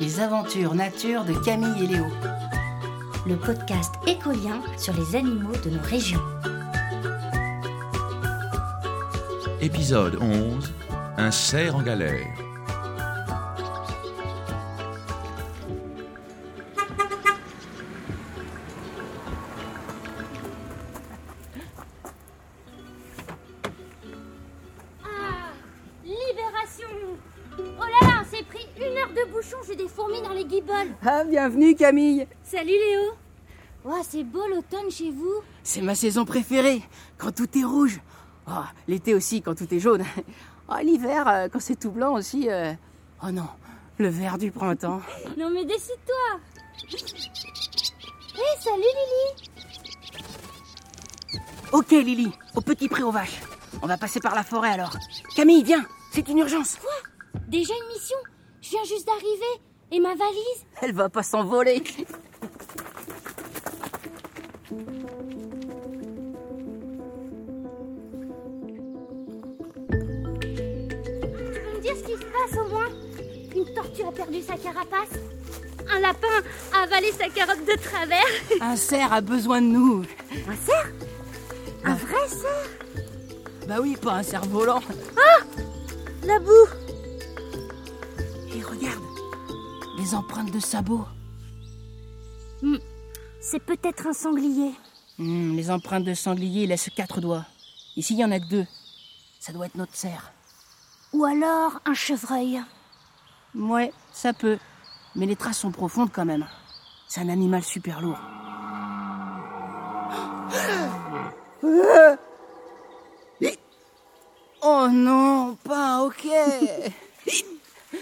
Les aventures nature de Camille et Léo. Le podcast écolien sur les animaux de nos régions. Épisode 11 Un cerf en galère. Ah, bienvenue Camille Salut Léo Oh, c'est beau l'automne chez vous. C'est ma saison préférée, quand tout est rouge. Oh, L'été aussi, quand tout est jaune. Oh, L'hiver, euh, quand c'est tout blanc aussi. euh, Oh non, le vert du printemps. Non mais décide-toi Hé, salut Lily Ok Lily, au petit pré aux vaches. On va passer par la forêt alors. Camille, viens, c'est une urgence. Déjà une mission? Je viens juste d'arriver. Et ma valise Elle va pas s'envoler. Tu peux me dire ce qui se passe au moins Une tortue a perdu sa carapace Un lapin a avalé sa carotte de travers Un cerf a besoin de nous. Un cerf Un vrai cerf Bah oui, pas un cerf volant. La boue Et regarde, les empreintes de sabots. C'est peut-être un sanglier. Hmm, les empreintes de sanglier laissent quatre doigts. Ici, il y en a que deux. Ça doit être notre cerf. Ou alors un chevreuil. Ouais, ça peut. Mais les traces sont profondes quand même. C'est un animal super lourd. Oh non, pas ok.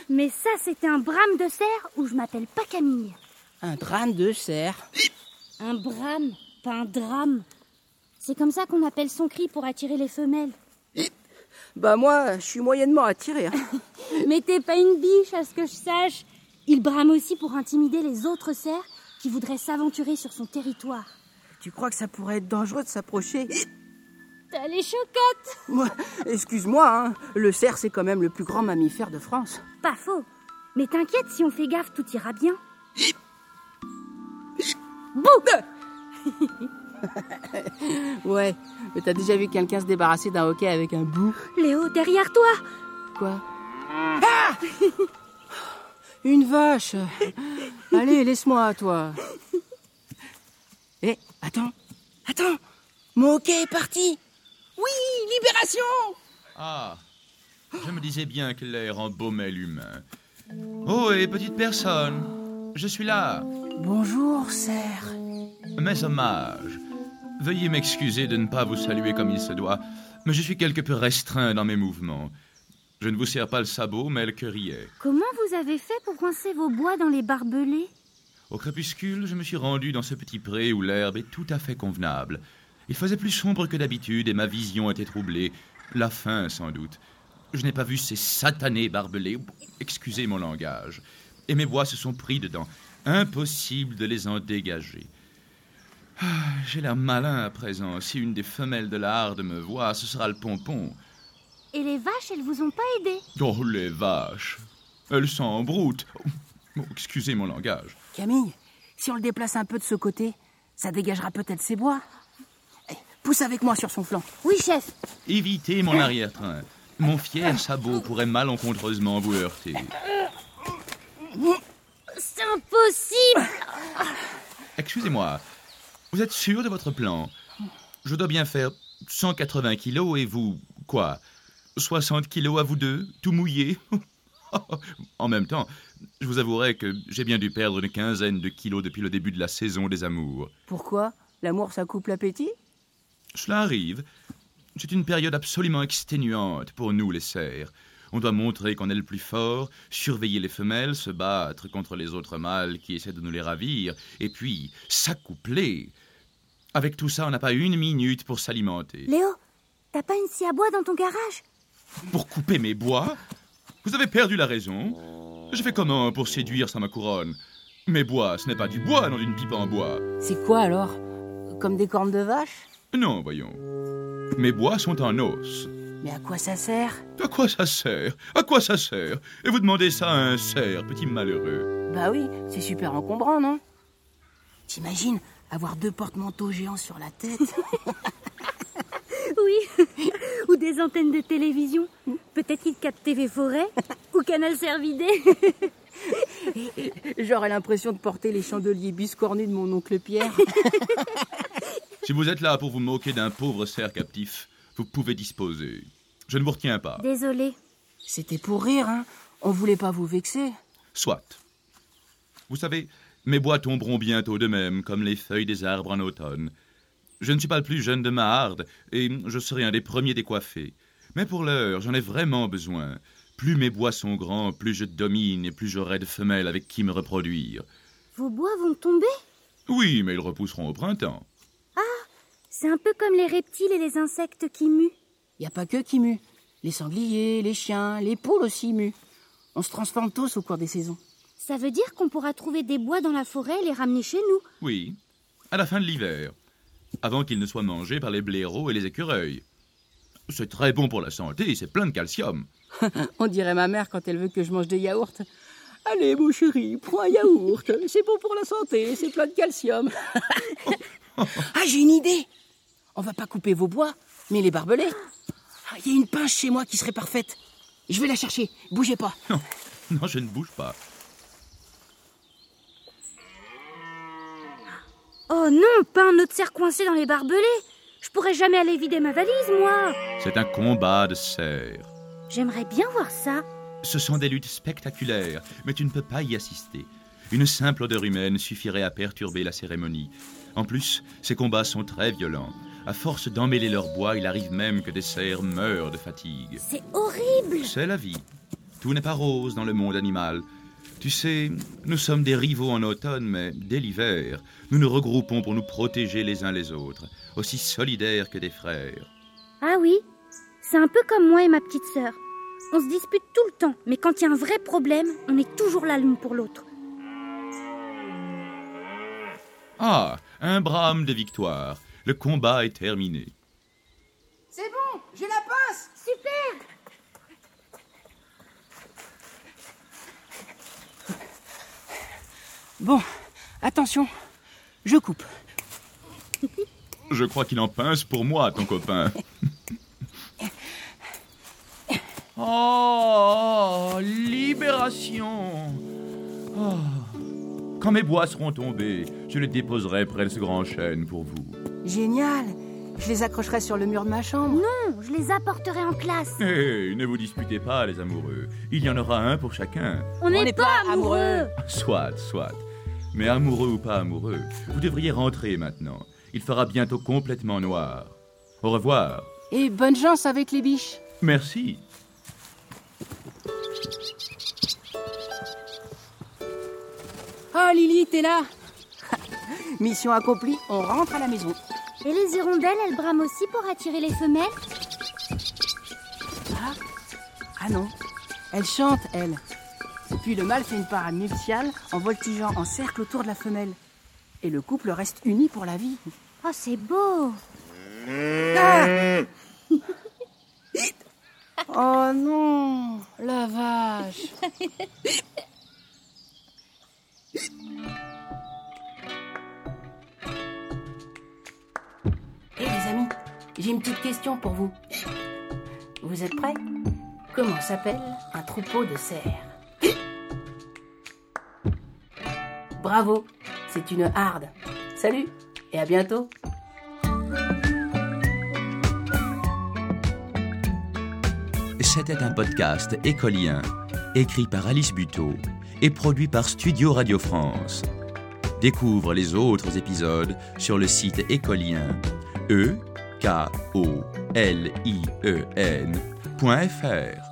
Mais ça, c'était un brame de cerf ou je m'appelle pas Camille. Un drame de cerf. Un brame, pas un drame. C'est comme ça qu'on appelle son cri pour attirer les femelles. Bah moi, je suis moyennement attiré. hein. Mais t'es pas une biche, à ce que je sache. Il brame aussi pour intimider les autres cerfs qui voudraient s'aventurer sur son territoire. Tu crois que ça pourrait être dangereux de s'approcher? T'as les chocottes. Moi, Excuse-moi, hein. le cerf c'est quand même le plus grand mammifère de France. Pas faux. Mais t'inquiète, si on fait gaffe, tout ira bien. Ouais, mais t'as déjà vu quelqu'un se débarrasser d'un hockey avec un bout? Léo, derrière toi. Quoi? Ah! Une vache. Allez, laisse-moi, toi. Eh, attends. Attends. Mon hockey est parti Oui, libération Ah Je me disais bien que l'air embaumait l'humain. Oh, et petite personne, je suis là. Bonjour, cerf. Mes hommages. Veuillez m'excuser de ne pas vous saluer comme il se doit, mais je suis quelque peu restreint dans mes mouvements. Je ne vous sers pas le sabot, mais le querillet. Comment vous avez fait pour coincer vos bois dans les barbelés? Au crépuscule, je me suis rendu dans ce petit pré où l'herbe est tout à fait convenable. Il faisait plus sombre que d'habitude et ma vision était troublée. La faim, sans doute. Je n'ai pas vu ces satanés barbelés. Excusez mon langage. Et mes bois se sont pris dedans. Impossible de les en dégager. Ah, J'ai l'air malin à présent. Si une des femelles de la harde me voit, ce sera le pompon. Et les vaches, elles vous ont pas aidé? Oh, les vaches. Elles sont en broute. Oh, excusez mon langage. Camille, si on le déplace un peu de ce côté, ça dégagera peut-être ses bois. Pousse avec moi sur son flanc. Oui, chef. Évitez mon arrière-train. Mon fier sabot pourrait malencontreusement vous heurter. C'est impossible Excusez-moi, vous êtes sûr de votre plan? Je dois bien faire 180 kilos et vous, quoi? 60 kilos à vous deux, tout mouillé? En même temps, je vous avouerai que j'ai bien dû perdre une quinzaine de kilos depuis le début de la saison des amours. Pourquoi? L'amour, ça coupe l'appétit? Cela arrive. C'est une période absolument exténuante pour nous, les cerfs. On doit montrer qu'on est le plus fort, surveiller les femelles, se battre contre les autres mâles qui essaient de nous les ravir, et puis s'accoupler. Avec tout ça, on n'a pas une minute pour s'alimenter. Léo, t'as pas une scie à bois dans ton garage? Pour couper mes bois? Vous avez perdu la raison. Je fais comment pour séduire sans ma couronne? Mes bois, ce n'est pas du bois dans une pipe en bois. C'est quoi alors? Comme des cornes de vache? Non, voyons. Mes bois sont en os. Mais à quoi ça sert? À quoi ça sert? À quoi ça sert? Et vous demandez ça à un cerf, petit malheureux. Bah oui, c'est super encombrant, non? T'imagines avoir deux porte-manteaux géants sur la tête? Oui. ou des antennes de télévision. Peut-être qu'ils captent TV Forêt ou Canal Cervidé. J'aurais l'impression de porter les chandeliers biscornus de mon oncle Pierre. Si vous êtes là pour vous moquer d'un pauvre cerf captif, vous pouvez disposer. Je ne vous retiens pas. Désolée. C'était pour rire, hein On voulait pas vous vexer. Soit. Vous savez, mes bois tomberont bientôt de même, comme les feuilles des arbres en automne. Je ne suis pas le plus jeune de ma harde, et je serai un des premiers décoiffés. Mais pour l'heure, j'en ai vraiment besoin. Plus mes bois sont grands, plus je domine et plus j'aurai de femelles avec qui me reproduire. Vos bois vont tomber? Oui, mais ils repousseront au printemps. C'est un peu comme les reptiles et les insectes qui muent. Y a pas que qui muent. Les sangliers, les chiens, les poules aussi muent. On se transforme tous au cours des saisons. Ça veut dire qu'on pourra trouver des bois dans la forêt et les ramener chez nous. Oui, à la fin de l'hiver, avant qu'ils ne soient mangés par les blaireaux et les écureuils. C'est très bon pour la santé et c'est plein de calcium. On dirait ma mère quand elle veut que je mange des yaourts. Allez, mon chéri, prends un yaourt. C'est bon pour la santé, c'est plein de calcium. ah, j'ai une idée. On va pas couper vos bois, mais les barbelés. Ah, Il y a une pince chez moi qui serait parfaite. Je vais la chercher. Bougez pas. Non, non, je ne bouge pas. Oh non, pas un autre cerf coincé dans les barbelés. Je pourrais jamais aller vider ma valise, moi. C'est un combat de cerfs. J'aimerais bien voir ça. Ce sont des luttes spectaculaires, mais tu ne peux pas y assister. Une simple odeur humaine suffirait à perturber la cérémonie. En plus, ces combats sont très violents. À force d'emmêler leur bois, il arrive même que des cerfs meurent de fatigue. C'est horrible. C'est la vie. Tout n'est pas rose dans le monde animal. Tu sais, nous sommes des rivaux en automne, mais dès l'hiver, nous nous regroupons pour nous protéger les uns les autres, aussi solidaires que des frères. Ah oui, c'est un peu comme moi et ma petite sœur. On se dispute tout le temps, mais quand il y a un vrai problème, on est toujours là l'une pour l'autre. Ah, un brame de victoire. Le combat est terminé. C'est bon, j'ai la pince. Super Bon, attention. Je coupe. Je crois qu'il en pince pour moi, ton copain. Oh, libération Oh. Quand mes bois seront tombés, je les déposerai près de ce grand chêne pour vous. Génial. Je les accrocherai sur le mur de ma chambre. Non, je les apporterai en classe. Hé, ne vous disputez pas, les amoureux. Il y en aura un pour chacun. On n'est pas, amoureux. Soit, soit. Mais amoureux ou pas amoureux, vous devriez rentrer maintenant. Il fera bientôt complètement noir. Au revoir. Et bonne chance avec les biches. Merci. Oh, Lily, t'es là Mission accomplie, on rentre à la maison. Et les hirondelles, elles brament aussi pour attirer les femelles Ah, ah non, elle chante, elle. Puis le mâle fait une parade nuptiale en voltigeant en cercle autour de la femelle. Et le couple reste uni pour la vie. Oh, c'est beau. Ah oh non, la vache. j'ai une petite question pour vous. Vous êtes prêts? Comment s'appelle un troupeau de cerfs? Bravo, c'est une harde. Salut et à bientôt. C'était un podcast écolien, écrit par Alice Buteau et produit par Studio Radio France. Découvre les autres épisodes sur le site écolien e k o l i e n.fr.